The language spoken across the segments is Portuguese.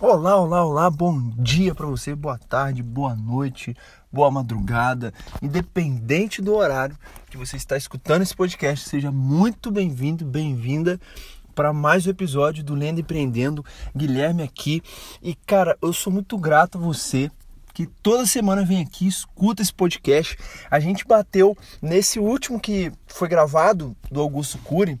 Olá, olá, olá, bom dia para você, boa tarde, boa noite, boa madrugada, independente do horário que você está escutando esse podcast, seja muito bem-vindo, bem-vinda para mais um episódio do Lendo Empreendendo, Guilherme aqui. E cara, eu sou muito grato a você que toda semana vem aqui, escuta esse podcast. A gente bateu nesse último que foi gravado do Augusto Cury,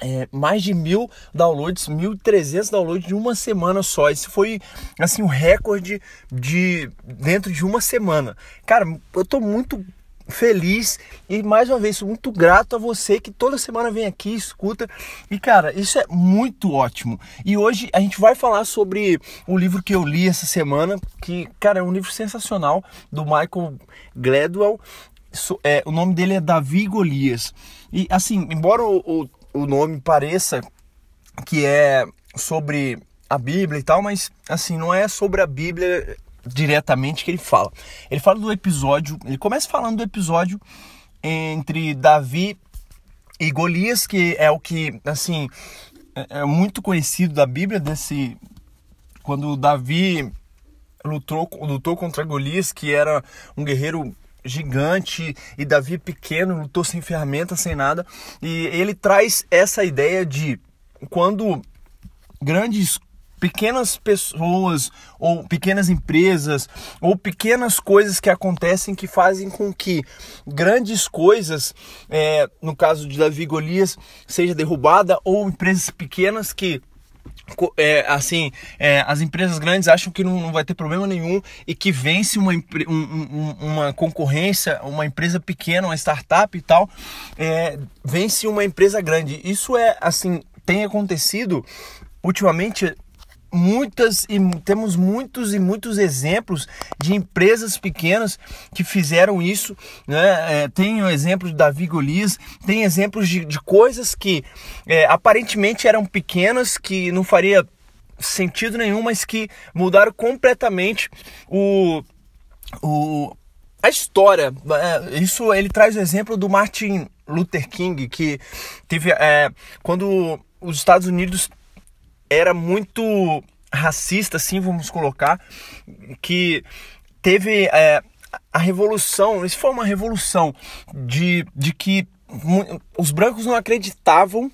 é, mais de mil downloads, 1.300 downloads de uma semana só. Esse foi, assim, um recorde de dentro de uma semana. Cara, eu tô muito feliz e mais uma vez muito grato a você que toda semana vem aqui, escuta. E cara, isso é muito ótimo. E hoje a gente vai falar sobre o livro que eu li essa semana, que, cara, é um livro sensacional do Michael Gladwell. É, o nome dele é Davi Golias. E assim, embora o, o o nome pareça que é sobre a Bíblia e tal, mas assim, não é sobre a Bíblia diretamente que ele fala. Ele fala do episódio, ele começa falando do episódio entre Davi e Golias, que é o que, assim, é, é muito conhecido da Bíblia, desse quando Davi lutou, lutou contra Golias, que era um guerreiro gigante e Davi pequeno, lutou sem ferramenta, sem nada. E ele traz essa ideia de quando grandes pequenas pessoas ou pequenas empresas ou pequenas coisas que acontecem que fazem com que grandes coisas, é, no caso de Davi Golias, seja derrubada ou empresas pequenas que é, assim, é, as empresas grandes acham que não, não, vai ter problema nenhum e que vence uma, um, uma concorrência, uma empresa pequena, uma startup e tal, é, vence uma empresa grande. Isso é assim, tem acontecido ultimamente muitas e temos muitos e muitos exemplos de empresas pequenas que fizeram isso. Né? É, tem o exemplo de Davi Golias, tem exemplos de, de coisas que é, aparentemente eram pequenas, que não faria sentido nenhum, mas que mudaram completamente o, o, a história. É, isso ele traz o exemplo do Martin Luther King, que teve é, quando os Estados Unidos era muito racista, assim, vamos colocar, que teve é, a revolução, isso foi uma revolução de, de que os brancos não acreditavam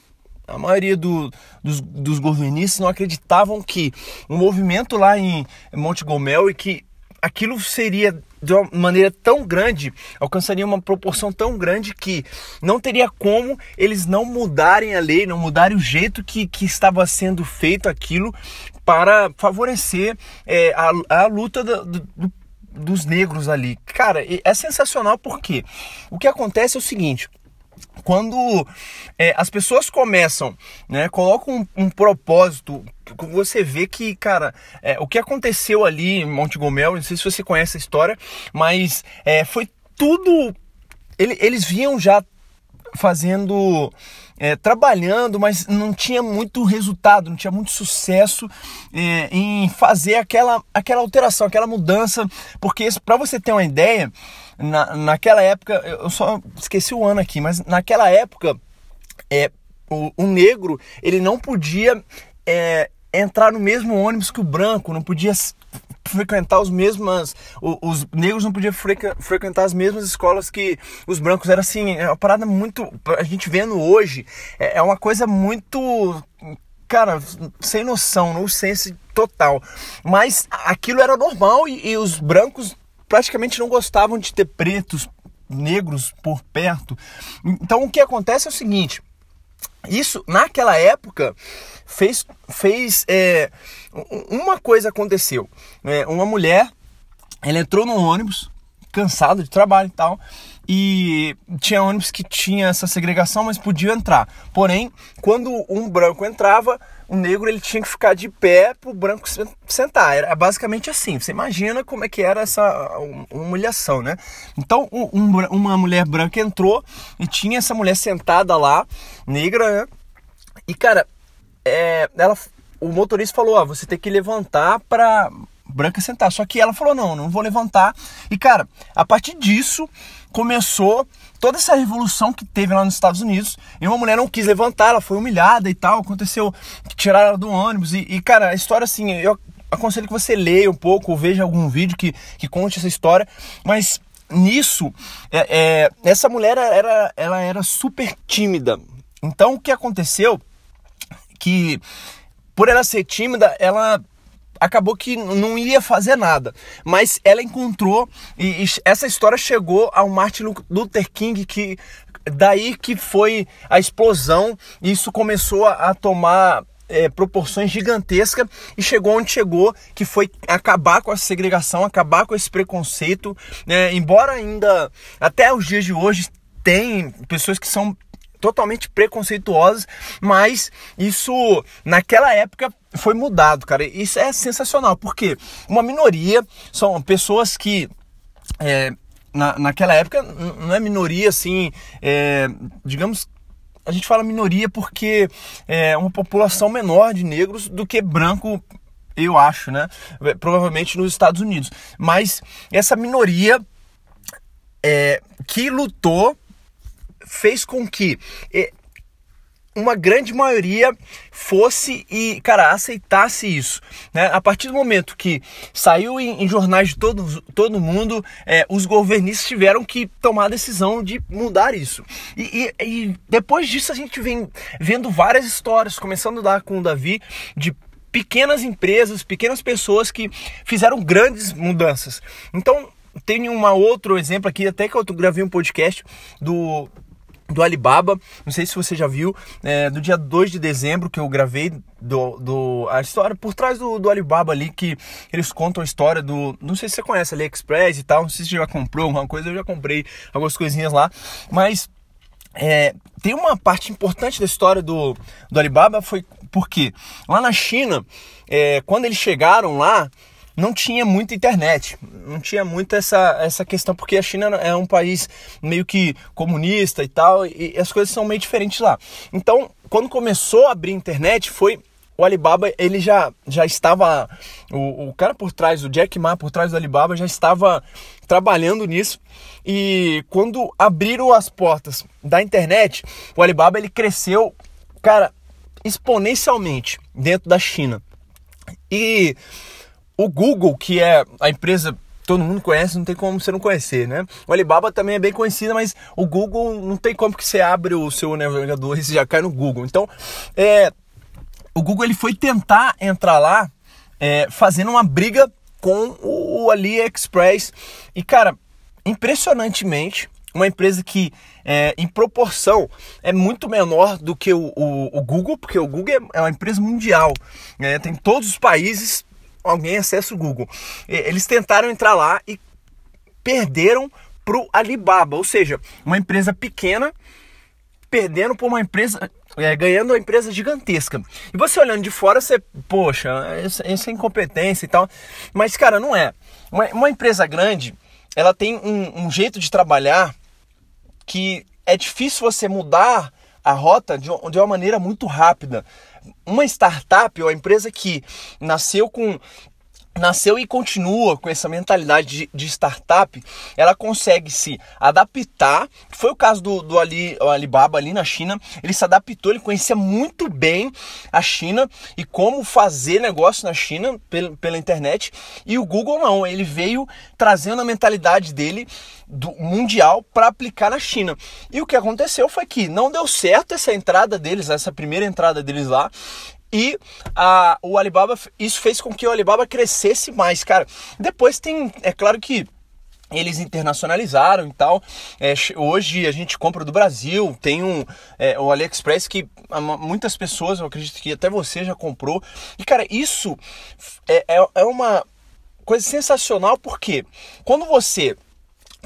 a maioria do, dos, dos governistas não acreditavam que o movimento lá em Montgomery que aquilo seria de uma maneira tão grande, alcançaria uma proporção tão grande que não teria como eles não mudarem a lei, não mudarem o jeito que, que estava sendo feito aquilo para favorecer é, a, a luta do, do, dos negros ali. Cara, é sensacional porque o que acontece é o seguinte quando é, as pessoas começam, né, colocam um, um, propósito, você vê que, cara, é, o que aconteceu ali em Montgomery, não sei se você conhece a história, mas é, foi tudo. Ele, eles vinham já fazendo, é, trabalhando, mas não tinha muito resultado, não tinha muito sucesso é, em fazer aquela, aquela alteração, aquela mudança, porque para você ter uma ideia, na, naquela época, eu só esqueci o ano aqui, mas naquela época, é, o, o negro ele não podia é, entrar no mesmo ônibus que o branco, não podia frequentar os mesmas os, os negros não podiam frequ, frequentar as mesmas escolas que os brancos. Era assim é uma parada muito a gente vendo hoje é, é uma coisa muito cara sem noção no senso total. Mas aquilo era normal e, e os brancos praticamente não gostavam de ter pretos negros por perto então o que acontece é o seguinte isso, naquela época, fez, fez é, uma coisa aconteceu. É, uma mulher, ela entrou no ônibus, cansada de trabalho e tal, e tinha ônibus que tinha essa segregação, mas podia entrar. Porém, quando um branco entrava, o negro ele tinha que ficar de pé para o branco sentar. Era basicamente assim. Você imagina como é que era essa humilhação, né? Então, um, uma mulher branca entrou e tinha essa mulher sentada lá, negra, né? E cara, é, ela, o motorista falou: ó, você tem que levantar para branca sentar. Só que ela falou: não, não vou levantar. E cara, a partir disso começou toda essa revolução que teve lá nos Estados Unidos. E uma mulher não quis levantar, ela foi humilhada e tal. Aconteceu que tiraram ela do ônibus. E, e cara, a história assim, eu aconselho que você leia um pouco, ou veja algum vídeo que, que conte essa história, mas nisso, é, é, essa mulher era, ela era super tímida. Então o que aconteceu? Que por ela ser tímida, ela acabou que não ia fazer nada. Mas ela encontrou, e, e essa história chegou ao Martin Luther King, que daí que foi a explosão, e isso começou a, tomar é, proporções gigantescas e chegou onde chegou, que foi acabar com a segregação, acabar com esse preconceito. É, embora ainda até os dias de hoje tem pessoas que são totalmente preconceituosas, mas isso naquela época foi mudado, cara. Isso é sensacional, porque uma minoria são pessoas que é, na, naquela época não é minoria assim, é, digamos a gente fala minoria porque é uma população menor de negros do que branco, eu acho, né? Provavelmente nos Estados Unidos. Mas essa minoria é, que lutou fez com que é, uma grande maioria fosse e, cara, aceitasse isso. Né? A partir do momento que saiu em, em jornais de todo, todo mundo, é, os governistas tiveram que tomar a decisão de mudar isso. E, e, e depois disso a gente vem vendo várias histórias, começando lá com o Davi, de pequenas empresas, pequenas pessoas que fizeram grandes mudanças. Então, tem um outro exemplo aqui, até que eu gravei um podcast do do Alibaba, não sei se você já viu, é, do dia 2 de dezembro que eu gravei do, do, a história por trás do, do Alibaba ali, que eles contam a história do, não sei se você conhece AliExpress e tal, não sei se você já comprou alguma coisa, eu já comprei algumas coisinhas lá, mas é, tem uma parte importante da história do, do Alibaba, foi porque lá na China, é, quando eles chegaram lá, não tinha muita internet, não tinha muito essa, essa questão, porque a China é um país meio que comunista e tal, e as coisas são meio diferentes lá. Então, quando começou a abrir internet, foi o Alibaba, ele já, já estava, o, o cara por trás, o Jack Ma por trás do Alibaba já estava trabalhando nisso, e quando abriram as portas da internet, o Alibaba ele cresceu, cara, exponencialmente dentro da China. E o Google, que é a empresa todo mundo conhece, não tem como você não conhecer, né? O Alibaba também é bem conhecida, mas o Google não tem como que você abre o seu navegador e você já cai no Google. Então, é, o Google ele foi tentar entrar lá é, fazendo uma briga com o AliExpress e cara, impressionantemente uma empresa que é, em proporção é muito menor do que o, o, o Google, porque o Google é, é uma empresa mundial, é, tem todos os países alguém acessa o Google. Eles tentaram entrar lá e perderam para o Alibaba, ou seja, uma empresa pequena perdendo por uma empresa, é, ganhando uma empresa gigantesca. E você olhando de fora, você, poxa, isso é incompetência e tal. Mas, cara, não é. Uma, uma empresa grande, ela tem um, um jeito de trabalhar que é difícil você mudar a rota de, de uma maneira muito rápida. Uma startup ou a empresa que nasceu com nasceu e continua com essa mentalidade de, de, startup, ela consegue se adaptar. Foi o caso do, do Ali, Alibaba ali na China. Ele se adaptou, ele conhecia muito bem a China e como fazer negócio na China pela, pela internet. E o Google não, ele veio trazendo a mentalidade dele do mundial para aplicar na China. E o que aconteceu foi que não deu certo essa entrada deles, essa primeira entrada deles lá. E a, o Alibaba, isso fez com que o Alibaba crescesse mais, cara. Depois tem, é claro que eles internacionalizaram e tal. É, hoje a gente compra do Brasil, tem um é, o AliExpress que muitas pessoas, eu acredito que até você já comprou. E cara, isso é, é, é uma coisa sensacional porque quando você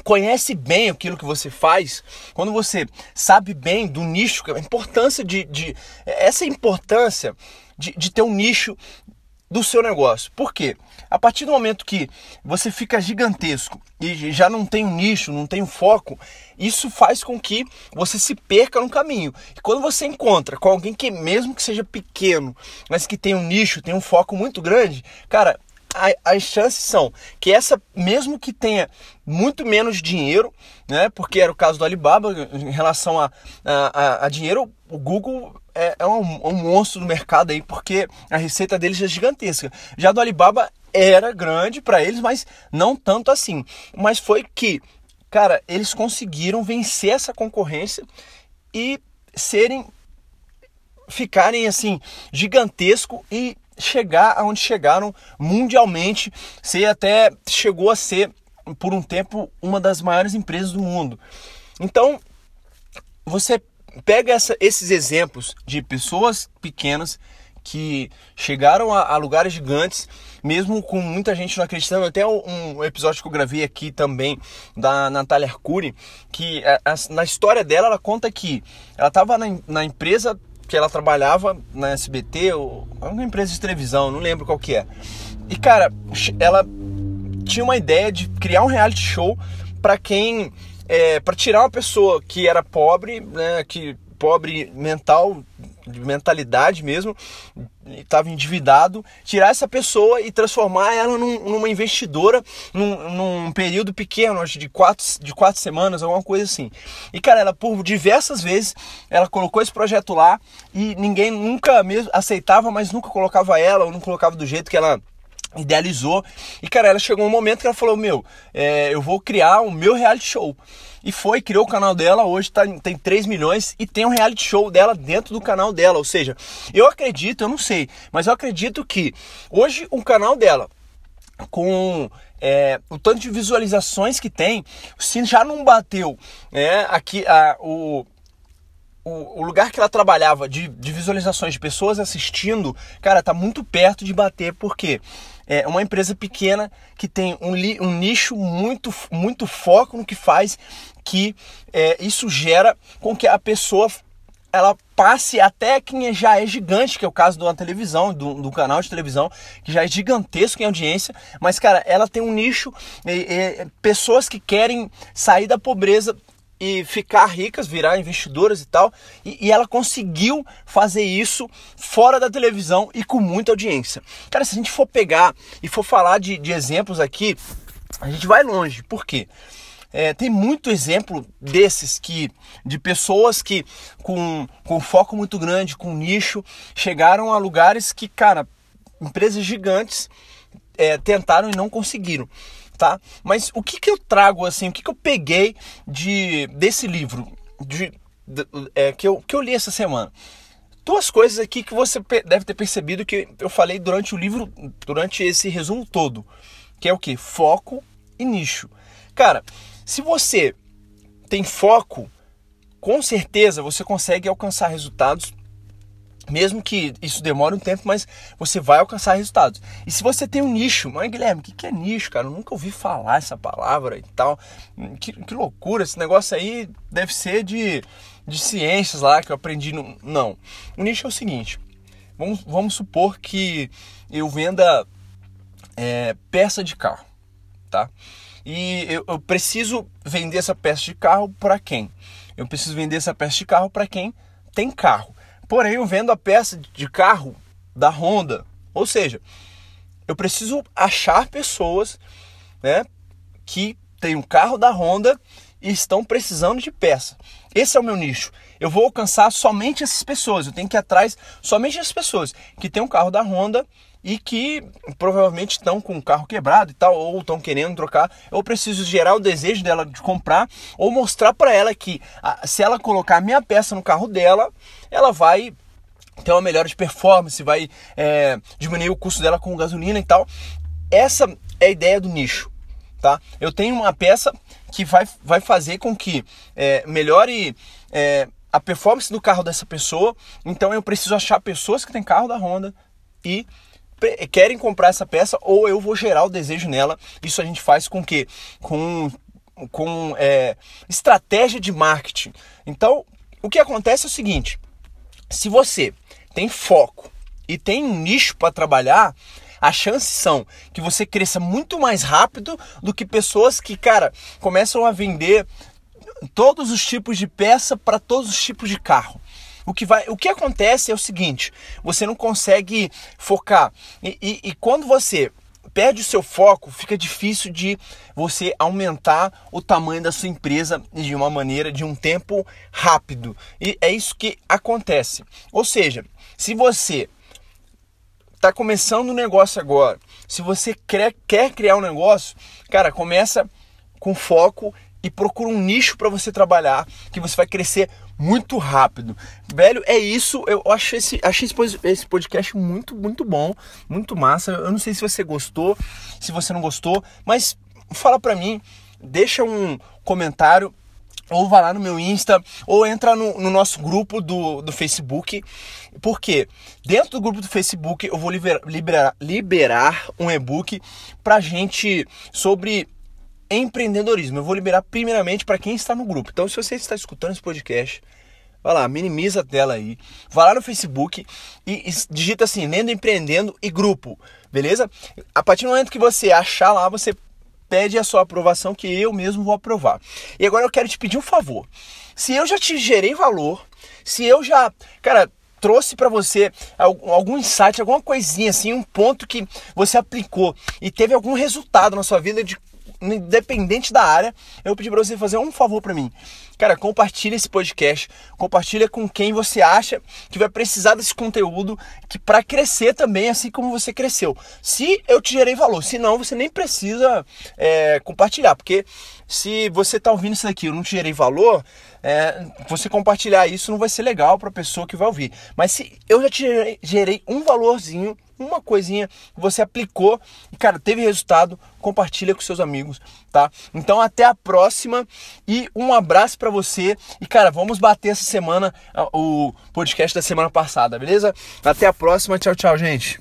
conhece bem aquilo que você faz, quando você sabe bem do nicho, a importância de, de essa importância de, de ter um nicho do seu negócio. Por quê? A partir do momento que você fica gigantesco e já não tem um nicho, não tem um foco, isso faz com que você se perca no caminho. E quando você encontra com alguém que mesmo que seja pequeno, mas que tem um nicho, tem um foco muito grande, cara, as chances são que essa, mesmo que tenha muito menos dinheiro, né? Porque era o caso do Alibaba em relação a, a, a dinheiro, o Google é, é um, um, monstro no mercado aí, porque a receita deles é gigantesca. Já do Alibaba era grande para eles, mas não tanto assim. Mas foi que, cara, eles conseguiram vencer essa concorrência e serem ficarem assim gigantesco e chegar aonde chegaram mundialmente, ser até chegou a ser por um tempo uma das maiores empresas do mundo. Então, você pega essa, esses exemplos de pessoas pequenas que chegaram a, a, lugares gigantes, mesmo com muita gente não acreditando. Até um episódio que eu gravei aqui também da Natália Arcuri, que a, a, na história dela ela conta que ela estava na, na, empresa que ela trabalhava na SBT, ou uma empresa de televisão, não lembro qual que é. E cara, ela tinha uma ideia de criar um reality show para quem é, para tirar uma pessoa que era pobre, né, que pobre mental, de mentalidade mesmo, estava endividado, tirar essa pessoa e transformar ela num, numa investidora num, num, período pequeno, acho de quatro, de quatro semanas, alguma coisa assim. E cara, ela por diversas vezes ela colocou esse projeto lá e ninguém nunca mesmo aceitava, mas nunca colocava ela ou não colocava do jeito que ela idealizou. E cara, ela chegou um momento que ela falou: Meu, é, eu vou criar o meu reality show. E foi, criou o canal dela, hoje tá, tem 3 milhões e tem um reality show dela dentro do canal dela. Ou seja, eu acredito, eu não sei, mas eu acredito que hoje o canal dela, com é, o tanto de visualizações que tem, se já não bateu é, aqui a, o, o, o, lugar que ela trabalhava de, de, visualizações de pessoas assistindo, cara, tá muito perto de bater, porque é uma empresa pequena que tem um, um nicho muito, muito foco no que faz, que é, isso gera com que a pessoa ela passe até quem já é gigante, que é o caso uma televisão, do, do, canal de televisão, que já é gigantesco em audiência, mas, cara, ela tem um nicho, é, é, pessoas que querem sair da pobreza e ficar ricas, virar investidoras e tal. E, e, ela conseguiu fazer isso fora da televisão e com muita audiência. Cara, se a gente for pegar e for falar de, de exemplos aqui, a gente vai longe. Por quê? É, tem muito exemplo desses que de pessoas que com, com foco muito grande, com nicho, chegaram a lugares que, cara, empresas gigantes é, tentaram e não conseguiram tá? Mas o que, que eu trago assim, o que, que eu peguei de desse livro de, de é, que, eu, que eu li essa semana? Duas coisas aqui que você deve ter percebido que eu falei durante o livro, durante esse resumo todo, que é o que? Foco e nicho. Cara, se você tem foco, com certeza você consegue alcançar resultados mesmo que isso demore um tempo, mas você vai alcançar resultados. E se você tem um nicho, mas Guilherme, o que, que é nicho, cara? Eu nunca ouvi falar essa palavra e tal. Que, que loucura, esse negócio aí deve ser de, de ciências lá que eu aprendi. No... Não. O nicho é o seguinte: vamos, vamos supor que eu venda é, peça de carro, tá? E eu, eu preciso vender essa peça de carro para quem? Eu preciso vender essa peça de carro para quem tem carro. Porém, eu vendo a peça de carro da Honda. Ou seja, eu preciso achar pessoas né, que têm um carro da Honda e estão precisando de peça. Esse é o meu nicho. Eu vou alcançar somente essas pessoas. Eu tenho que ir atrás somente essas pessoas que têm um carro da Honda e que provavelmente estão com o carro quebrado e tal, ou estão querendo trocar. Eu preciso gerar o desejo dela de comprar, ou mostrar para ela que se ela colocar a minha peça no carro dela, ela vai ter uma melhora de performance, vai é, diminuir o custo dela com gasolina e tal. Essa é a ideia do nicho. Tá? Eu tenho uma peça que vai, vai fazer com que é, melhore é, a performance do carro dessa pessoa. Então eu preciso achar pessoas que têm carro da Honda e querem comprar essa peça ou eu vou gerar o desejo nela. Isso a gente faz com que com com é, estratégia de marketing. Então, o que acontece é o seguinte: se você tem foco e tem um nicho para trabalhar, as chances são que você cresça muito mais rápido do que pessoas que, cara, começam a vender todos os tipos de peça para todos os tipos de carro. O que, vai, o que acontece é o seguinte: você não consegue focar. E, e, e quando você perde o seu foco, fica difícil de você aumentar o tamanho da sua empresa de uma maneira, de um tempo rápido. E é isso que acontece. Ou seja, se você está começando um negócio agora, se você quer, quer criar um negócio, cara, começa com foco e procura um nicho para você trabalhar, que você vai crescer muito rápido. Velho, é isso. Eu achei esse, achei esse podcast muito, muito bom, muito massa. Eu não sei se você gostou, se você não gostou, mas fala pra mim, deixa um comentário ou vá lá no meu Insta, ou entra no, no, nosso grupo do, do Facebook. Porque dentro do grupo do Facebook eu vou liberar, liberar, liberar um e-book pra gente sobre empreendedorismo. Eu vou liberar primeiramente para quem está no grupo. Então, se você está escutando esse podcast, vai lá, minimiza a tela aí, vai lá no Facebook e, digita assim, Lendo Empreendendo e Grupo, beleza? A partir do momento que você achar lá, você pede a sua aprovação que eu mesmo vou aprovar. E agora eu quero te pedir um favor. Se eu já te gerei valor, se eu já, cara, trouxe para você algum insight, alguma coisinha assim, um ponto que você aplicou e teve algum resultado na sua vida de independente da área, eu vou pedir para você fazer um favor para mim. Cara, compartilha esse podcast, compartilha com quem você acha que vai precisar desse conteúdo que para crescer também, assim como você cresceu. Se eu te gerei valor, se não, você nem precisa é, compartilhar, porque se você está ouvindo isso daqui, eu não te gerei valor, é, você compartilhar isso não vai ser legal para a pessoa que vai ouvir. Mas se eu já te gerei, gerei um valorzinho uma coisinha você aplicou e, cara, teve resultado, compartilha com seus amigos, tá? Então até a próxima e um abraço para você. E, cara, vamos bater essa semana o podcast da semana passada, beleza? Até a próxima. Tchau, tchau, gente.